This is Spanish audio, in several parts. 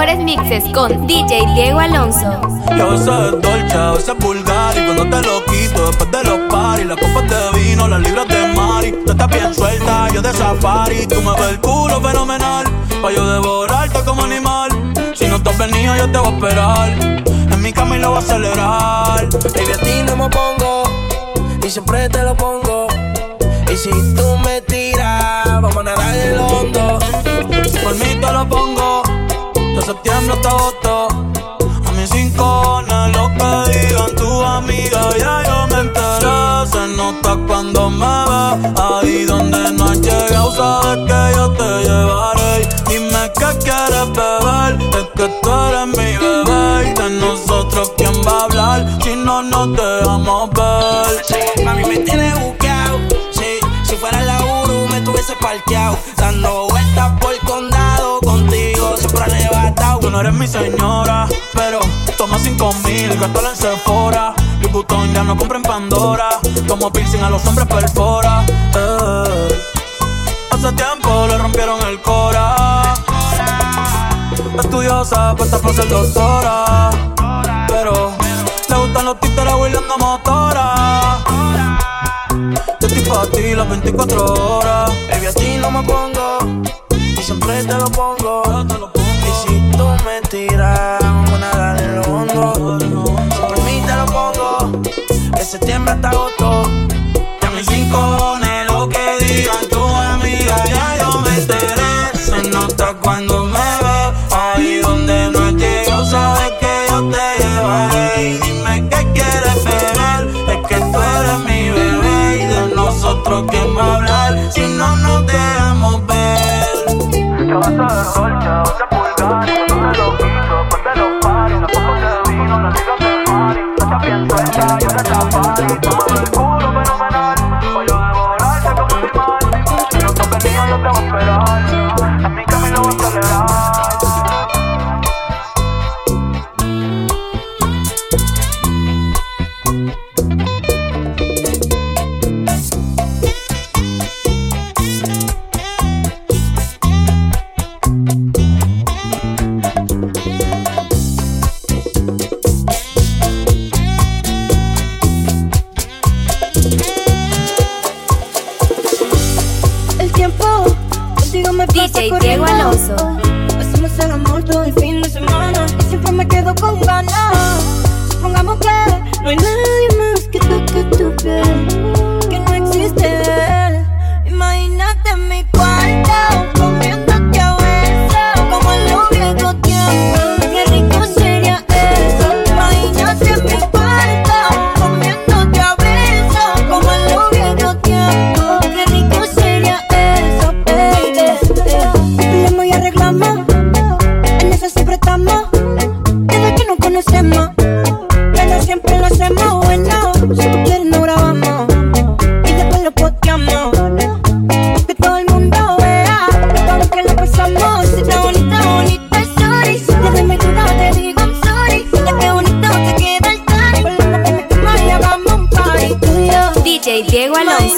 mejores mixes con DJ Diego Alonso. Y a veces es dolce, a veces es vulgar. Y cuando te lo quito, después de los paris, las copas de vino, las libras de mari. Tú estás bien suelta, yo de safari. Tú me ves el culo fenomenal, pa' yo devorarte como animal. Si no estás venido, yo te voy a esperar. En mi lo voy a acelerar. Baby, a ti no me pongo, y siempre te lo pongo. Y si tú me tiras, hasta agosto. A mis lo que digan tu amiga, ya yo me enteré. Se nota cuando me ve, ahí donde no has llegado, sabes que yo te llevaré. Dime qué quieres beber, es que tú eres mi bebé. Y de nosotros, ¿quién va a hablar si no nos dejamos ver? Sí, mami, me tienes buqueado. Sí, si fuera la Uru, me tuviese parqueado. Eres mi señora, pero toma cinco mil, gástala en Sephora. Mi botón ya no compra en Pandora, como piercing a los hombres perfora. Eh. Hace tiempo le rompieron el cora. Estudiosa, puesta para ser doctora. Pero le gustan los títeres huirleando motora. Yo estoy pa' ti las 24 horas. Baby, a ti no me pongo, y siempre te lo pongo. Y tú me tiras, vamos a nadar en lo hondo. Por mí te lo pongo, de septiembre hasta agosto. Ya mis rincones, lo que digan tu amiga, ya yo me enteré. Se nota cuando me ve, ahí donde no llego, sabes que yo te llevaré. Y dime qué quieres beber, es que tú eres mi bebé. Y de nosotros, ¿quién va a hablar si no nos dejamos ver? Te lo quito, de los paris, las copas de vino, las ligas de mari. Tú estás bien suelta, yo el fin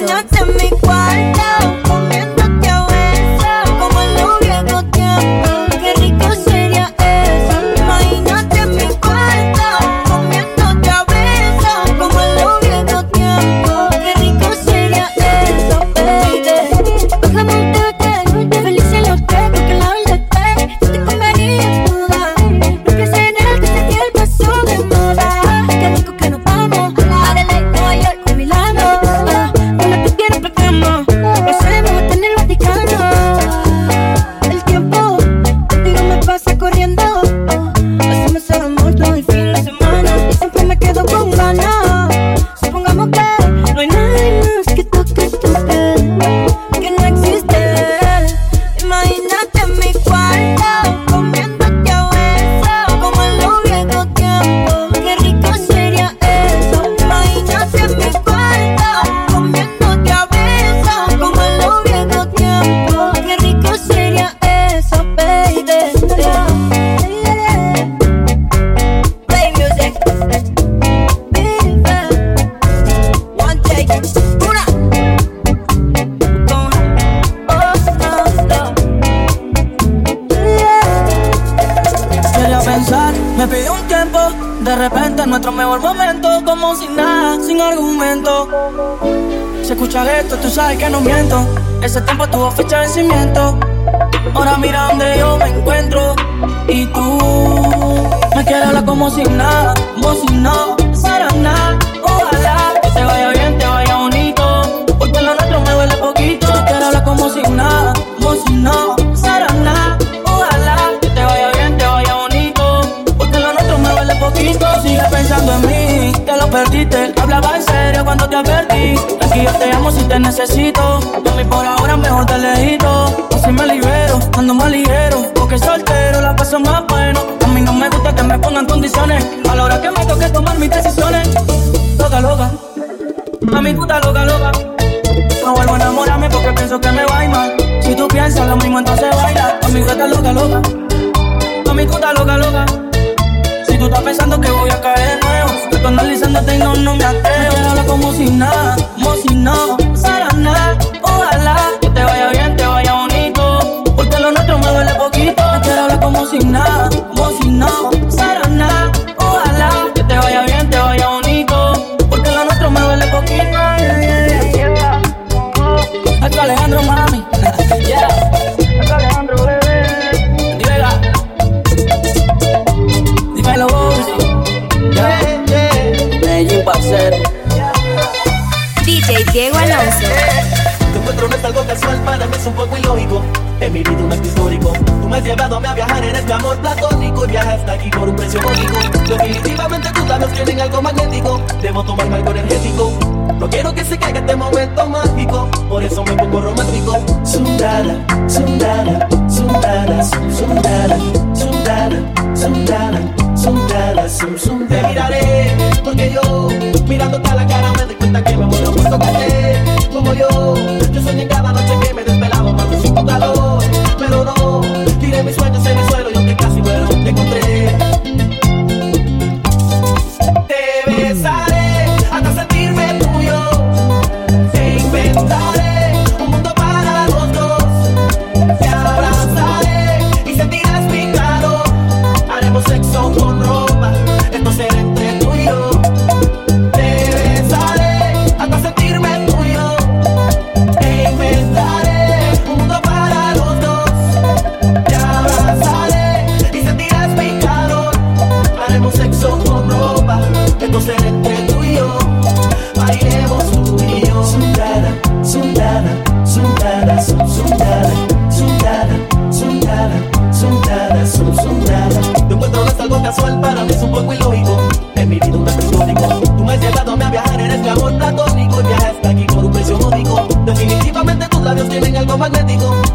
Diego como sin nada, sin argumento. Si escuchas esto, tú sabes que no miento. Ese tiempo tuvo fecha de vencimiento. Ahora mira donde yo me encuentro. Y tú me quieres hablar como sin nada, como si no pasara nada. Ojalá que te vaya bien, te vaya bonito. Porque lo nuestro me duele poquito. Quieres hablar como sin nada, como si no perdiste. Hablaba en serio cuando te advertí. Aquí yo te amo si te necesito. Mami, por ahora mejor te lejito. Así me libero, ando más ligero. Porque soltero la paso más bueno. A mí no me gusta que me pongan condiciones. A la hora que me toque tomar mis decisiones. Loca, loca. Mami, puta loca, loca. No vuelvo a enamorarme porque pienso que me va a ir mal. Si tú piensas lo mismo, entonces baila. Mami, tú estás loca, loca. Mami, tú estás loca, loca. Si tú estás pensando que voy a caer de nuevo, estoy analizándote y no, no me atrevo. Quiero hablar como si nada, como si no pasara nada. Ojalá que te vaya bien, te vaya bonito. Porque lo nuestro me duele poquito. Quiero hablar como si nada, como si Diego Alonso. Tu encuentro no es algo casual, para mí es un poco ilógico. En mi vida un acto histórico. Tú me has llevado a viajar, eres mi amor platónico. Y viajaste aquí por un precio módico. Definitivamente tus labios tienen algo magnético. Debo tomarme algo energético. No quiero que se caiga este momento mágico. Por eso me pongo romántico. Sundara, sundara, sundara, sum, sundara, sundara, sundara, sum, sum. Te miraré, porque yo, mirándote a la cara, me doy cuenta que me muero por tocarte. Como yo, yo soñé cada noche que me desvelaba bajo sin tu calor. Pero no, tiré mis sueños en el suelo y aunque casi muero, te encontré.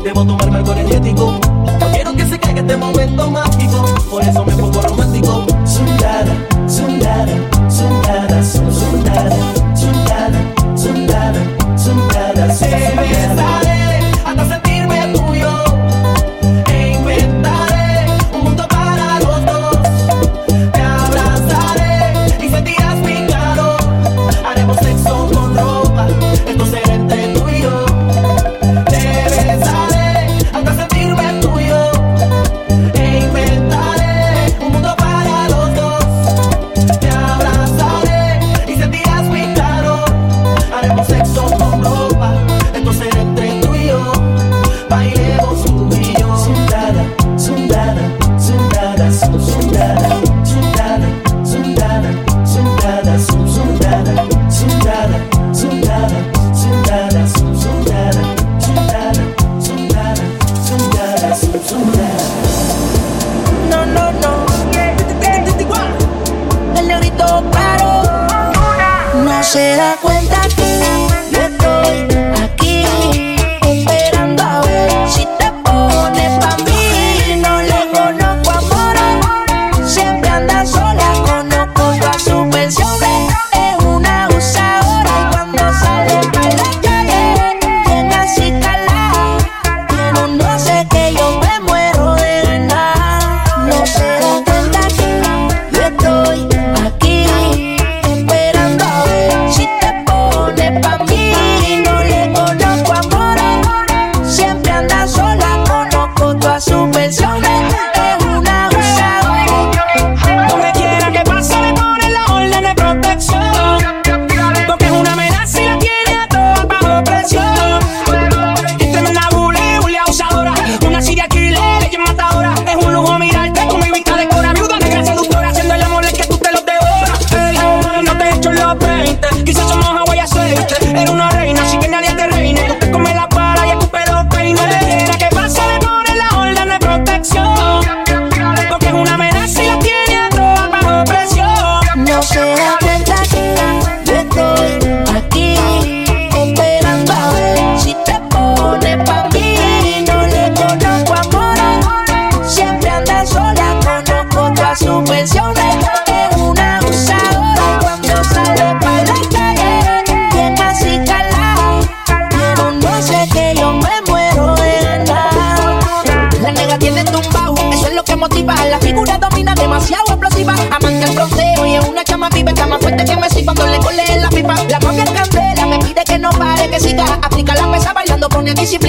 Debo tomarme algo energético. No quiero que se caiga este momento mágico. Por eso me pongo romántico. Sundara, sundara,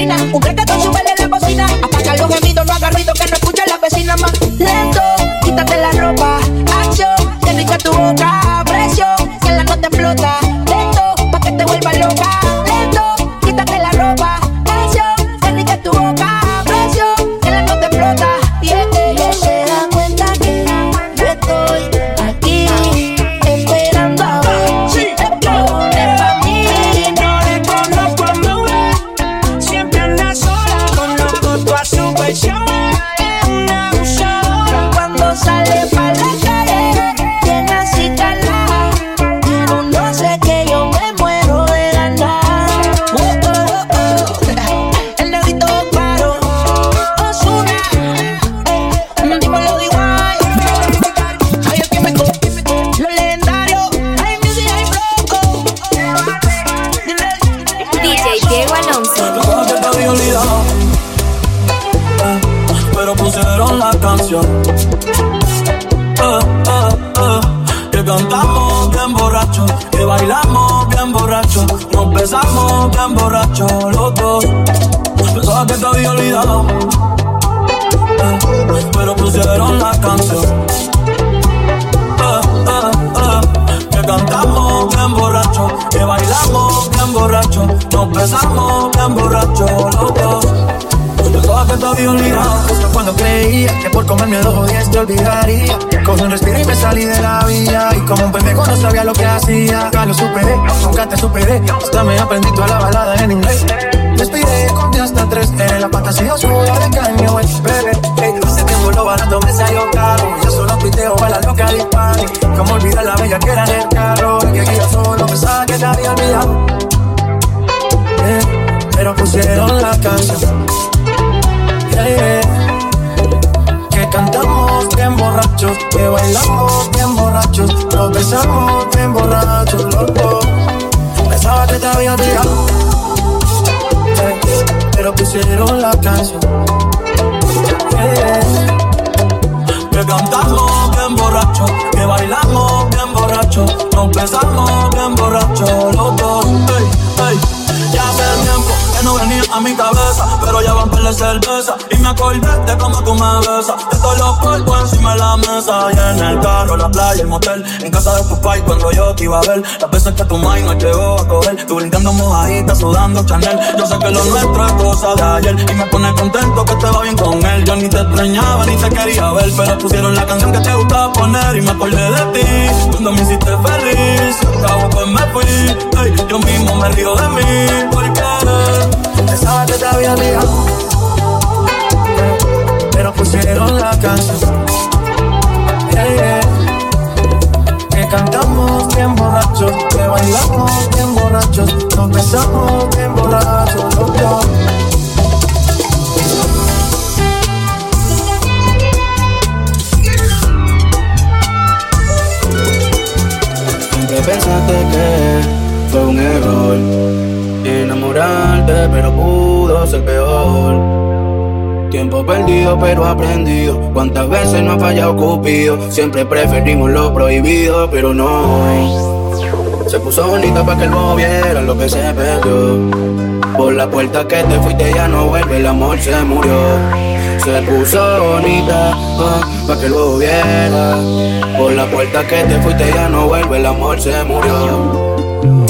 pone disciplina. Eh, eh, eh, que cantamos bien borrachos, que bailamos bien borrachos, nos besamos bien borrachos los dos. Pensaba que te había olvidado. Pero pusieron la canción. Cantamos bien borrachos, que bailamos bien borrachos, nos besamos bien borrachos los dos. Que te había olvidado. Cuando creía que por comerme los odies te olvidaría. Cogí un respiro y me salí de la vía Y como un pendejo no sabía lo que hacía. Nunca lo superé, nunca te superé Hasta me aprendí toda la balada en inglés. Respiré, conté hasta tres Eres la fantasía oscura de caño, bebé Ey, Hace tiempo lo barato me salió caro Ya solo tuiteo a la loca disparo Como olvidar la bella que era en el carro que yo solo pensaba que te había olvidado Eh, Pero pusieron la canción Que cantamos bien borrachos, que bailamos bien borrachos, nos besamos bien borrachos los dos. Pensaba que te había eh, pero pusieron la canción. Que cantamos bien borrachos, que bailamos bien borrachos, nos besamos bien borrachos los a mi cabeza, pero ya van la cerveza y me acordé de cómo tú me besas. De todos los cuerpos encima de la mesa y en el carro, la playa, el motel, en casa de tu pai cuando yo te iba a ver. Las veces que tu mai llegó a coger, tú brincando mojadita, sudando Chanel. Yo sé que lo nuestro es cosa de ayer y me pone contento que te va bien con él. Yo ni te extrañaba ni te quería ver, pero pusieron la canción que te gustaba poner y me acordé de ti. Cuando me hiciste feliz, acabo pues me fui. Yo mismo me río de mí, porque Pensaba que te había olvidado, pero pusieron la canción. Yeah, yeah. Que cantamos bien borrachos, que bailamos bien borrachos, nos besamos bien borrachos los dos. Siempre pensaste que fue un error enamorarte, pero pudo ser peor. Tiempo perdido, pero aprendido. Cuántas veces no ha fallado Cupido. Siempre preferimos lo prohibido, pero no. Se puso bonita para que no viera lo que se perdió. Por la puerta que te fuiste ya no vuelve, el amor se murió. Se puso bonita para que lo viera. Por la puerta que te fuiste ya no vuelve, el amor se murió.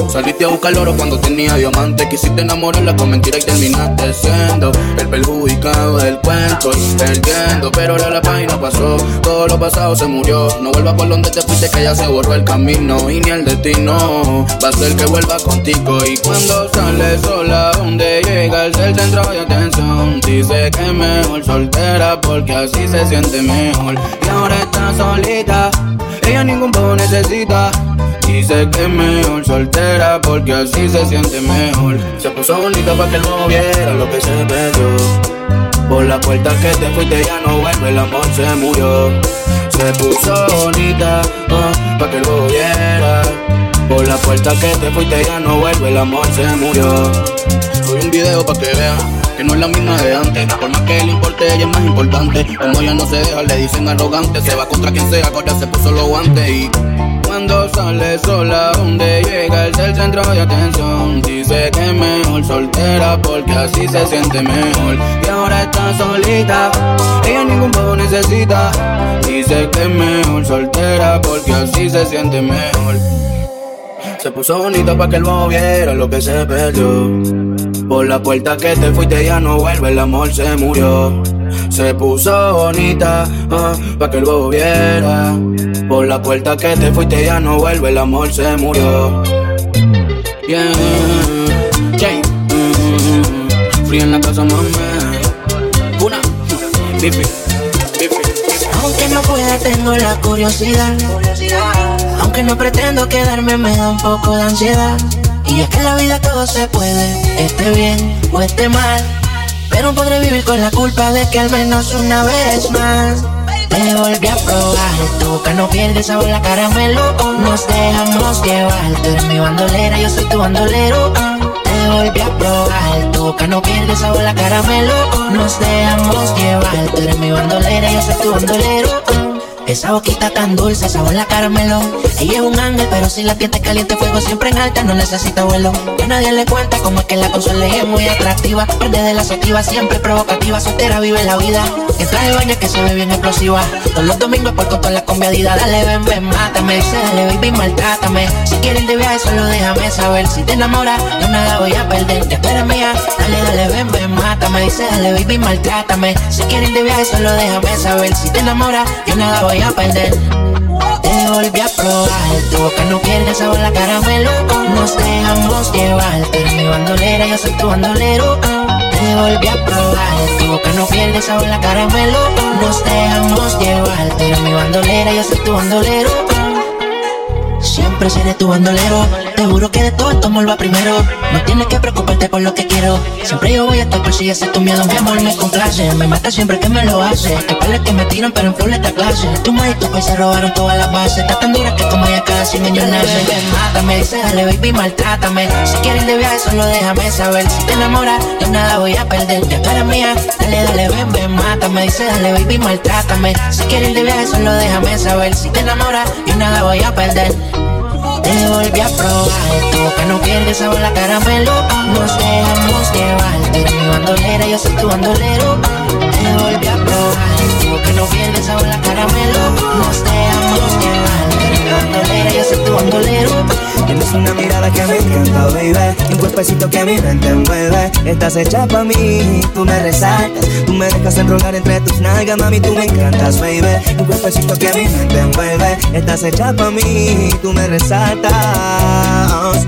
Saliste a buscar oro cuando tenía diamante. Quisiste enamorarla con mentiras y terminaste siendo el perjudicado del cuento. Perdiendo, pero ahora la página pasó. Todo lo pasado se murió. No vuelvas por donde te fuiste, que ya se borró el camino. Y ni el destino va a ser que vuelva contigo. Y cuando sale sola, donde llega el ser centro de atención. Dice que mejor soltera porque así se siente mejor. Y ahora está solita. Ella ningún poco necesita. Dice que mejor soltera porque así se siente mejor. Se puso bonita para que él no viera lo que se perdió. Por la puerta que te fuiste ya no vuelve, el amor se murió. Se puso bonita para que lo viera. Por la puerta que te fuiste ya no vuelve, el amor se murió. Soy un video para que vean que no es la misma de antes. Por más que le importe, ella es más importante. Como ella no se deja, le dicen arrogante. Se va contra quien sea, ahora se puso los guantes y. Sale sola, donde llega es el centro de atención. Dice que es mejor soltera porque así se siente mejor. Y ahora está solita, ella ningún poco necesita. Dice que es mejor soltera porque así se siente mejor. Se puso bonita para que el viera lo que se perdió. Por la puerta que te fuiste ya no vuelve, el amor se murió. Se puso bonita ah, para que el bobo viera. Por la puerta que te fuiste ya no vuelve, el amor se murió. Yeah, mm, free en la casa, mami. Una, bifi. Aunque no pueda, tengo la curiosidad. Aunque no pretendo quedarme, me da un poco de ansiedad. Y es que en la vida todo se puede, esté bien o esté mal. Pero podré vivir con la culpa de que al menos una vez más te volví a probar. Tu boca no pierde sabor, la caramelo. Nos dejamos llevar. Tú eres mi bandolera, yo soy tu bandolero. Te volví a probar. Tu boca no pierde sabor, la caramelo. Nos dejamos llevar. Tú eres mi bandolera, yo soy tu bandolero. Esa boquita tan dulce, sabor la caramelo. Ella es un ángel, pero si la piel caliente, fuego siempre en alta, no necesita vuelo. Que nadie le cuenta como es que la consola es muy atractiva. Verde de la sativa, siempre provocativa, soltera vive la vida. En traje de baño que se ve bien explosiva. Todos los domingos por toda la conviadida. Dale, ven, ven, mátame. Dice, dale, baby, maltrátame. Si quieres ir de viaje, solo déjame saber. Si te enamoras, yo nada voy a perder. Ya tú mía. Dale, dale, ven, ven, mátame. Dice, dale, baby, maltrátame. Si quieres ir de viaje, solo déjame saber. Si te enamoras, yo nada voy a Te volví a probar, tu boca no pierde sabor la caramelo. Nos dejamos llevar, tú eres mi bandolera, yo soy tu bandolero. Te volví a probar, tu boca no pierde sabor la caramelo. Nos dejamos llevar, tú eres mi bandolera, yo soy tu bandolero. Siempre seré tu bandolero. Te juro que de todo esto amor va primero. No tienes que preocuparte por lo que quiero. Siempre yo voy a estar por si ese es tu miedo. Mi amor me complace. Me mata siempre que me lo hace. Que pales que me tiran, pero en flor esta clase. Tu tu país se robaron todas las bases. Está tan dura que como ya cada 100 años nace. Mátame, dice dale baby, maltrátame. Si quieres de viaje, solo déjame saber. Si te enamoras, yo nada voy a perder. Ya eres mía, dale, dale, ven, ven, mátame. Dice dale baby, maltrátame. Si quieres de viaje, solo déjame saber. Si te enamoras, yo nada voy a perder. Te volví a probar, tu boca no pierde sabor la caramelo. Nos dejamos llevar, tú eres mi bandolera, yo soy tu bandolero. Te volví a probar, tu boca no pierde sabor la caramelo. Nos dejamos llevar, bandolera, yo soy tu bandolero. Tienes una mirada que me encanta, baby. Un cuerpecito que mi mente envuelve Estás hecha pa' mí, tú me resaltas. Tú me dejas enrolar entre tus nalgas, mami, tú me encantas, baby. Un cuerpecito que mi mente envuelve Estás hecha pa' mí, tú me resaltas.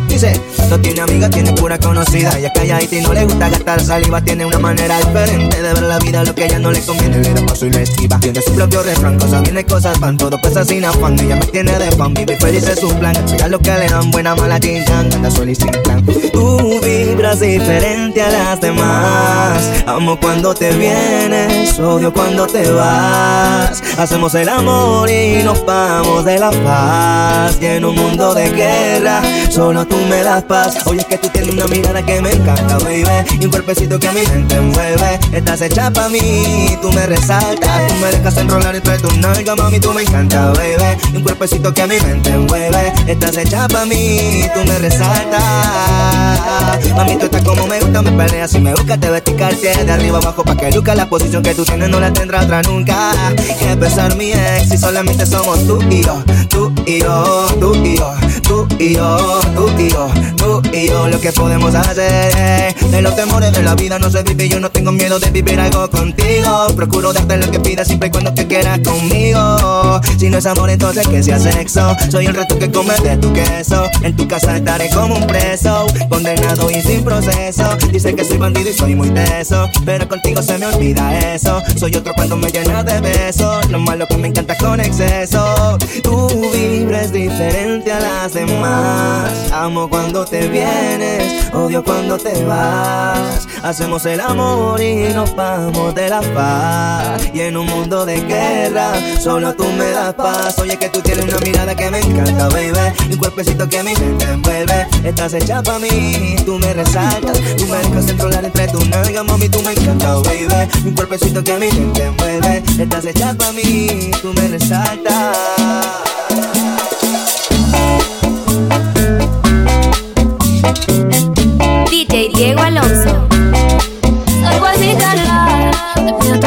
Dice, no tiene amiga, tiene pura conocida. Ella es calladita y no le gusta gastar saliva. Tiene una manera diferente de ver la vida Lo que ella no le conviene, le da paso y le esquiva. Tiene su propio refrán, cosas viene, cosas van Todo pasa sin afán, ella me tiene de fan Vive feliz es su plan, lo que le dan Buena, mala, chinchang, anda Tú vibras diferente a las demás. Amo cuando te vienes, odio cuando te vas. Hacemos el amor y nos vamos de la paz. Y en un mundo de guerra, solo tú me das paz. Oye, es que tú tienes una mirada que me encanta, baby. Y un cuerpecito que a mi mente envuelve Estás hecha pa' mí, tú me resaltas. Tú me dejas enrolar entre tus nalgas, mami, tú me encanta, baby. Un cuerpecito que a mi mente envuelve Estás hecha pa' mí, tú me resaltas. Mami, tú estás como me gusta, me peleas Si me buscas te vesticarte de arriba abajo Pa' que luzca la posición que tú tienes no la tendrá otra nunca. Que pesar mi ex y solamente somos tú y yo Tú y yo, tú y yo, tú y yo, tú y yo, tú y yo. Lo que podemos hacer De los temores de la vida no se vive. Yo no tengo miedo de vivir algo contigo. Procuro darte lo que pidas siempre y cuando te quieras conmigo. Si no es amor entonces que sea sexo Soy el reto que come de tu queso. En tu casa estaré como un preso Condenado y sin proceso. Dice que soy bandido y soy muy teso Pero contigo se me olvida eso. Soy otro cuando me llenas de besos. Lo malo que me encanta con exceso. Tú vibra es diferente a las demás. Amo cuando te vienes, odio cuando te vas. Hacemos el amor y nos vamos de la paz. Y en un mundo de guerra, solo tú me das paz. Oye, que tú tienes una mirada que me encanta, baby. Un cuerpecito que mi mente envuelve. Estás hecha para mí, tú me resaltas. Tú me dejas controlar entre tus nalgas, mami, tú me encanta, baby. Un cuerpecito que mi mente envuelve. Estás hecha para mí, tú me resaltas.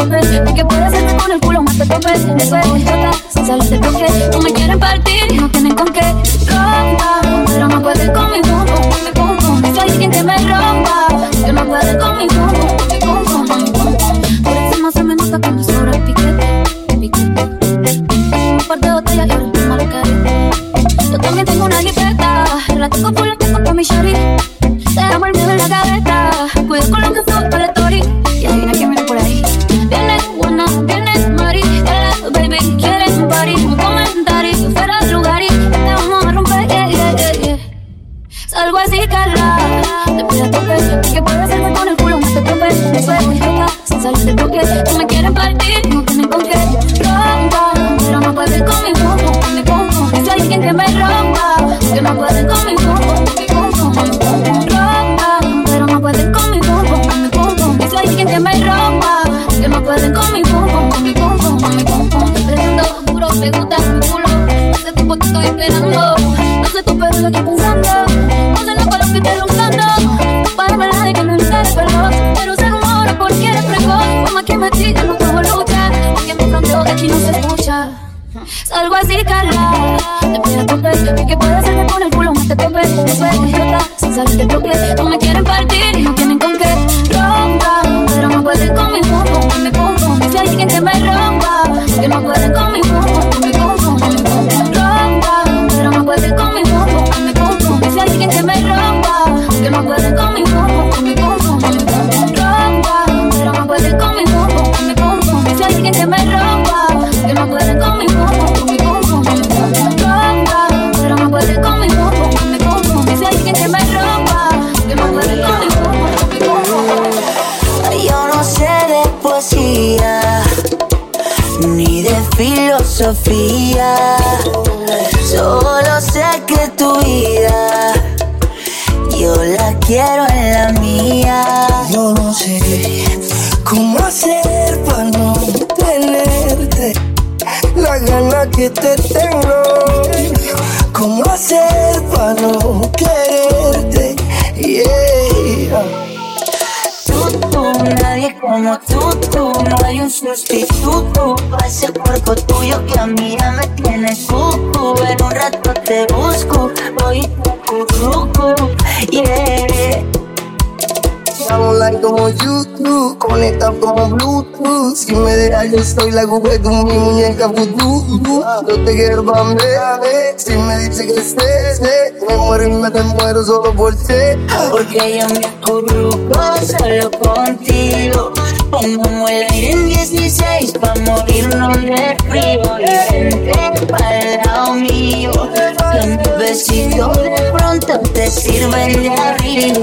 Te pido tope. Y que puedes hacerme con el culo más te tope. Después voy a sin salir de toque. No me quieren partir y no tienen con qué. Rompa, pero no puedes con mi pum, con mi pum. Soy alguien que me rompa. Que no puede con mi pum alguien que me rompa. Que no pueden con mi pum pum, con mi pum pum, con mi pum pum. Prendo duro, me gusta mi culo. Hace tiempo que estoy esperando. No sé tú, pero lo estoy pensando. No sé lo para lo que estoy luchando. Para verdad de que no estaré veloz. Pero se rumora porque eres precoz. Mamá que me diga, no puedo luchar. Porque mi fronteo de aquí no se escucha. Salgo así, Carla. Te pido tope. Y que puedo hacerme con el culo más te tope. Después voy a sin salir de toque. No me quieren partir y no tienen con qué. Rompa, pero no pueden con mi con mi alguien me rompa. Que no pueden con mi philosophy No hay un sustituto para ese cuerpo tuyo que a mí ya me tiene cucu. En un rato te busco, voy cucurucu, yeah. Online como YouTube, conectado como Bluetooth. Si me dejas, yo soy la de mi muñeca vudú. Yo te quiero bambear, si me dice que estés, me muero y me te muero solo por ti. Porque yo me acurruco solo contigo. Pongamos el aire en 16 pa' morirnos de frío. Y vente pa'l lado mío. Mis besitos de pronto te sirven de abrigo.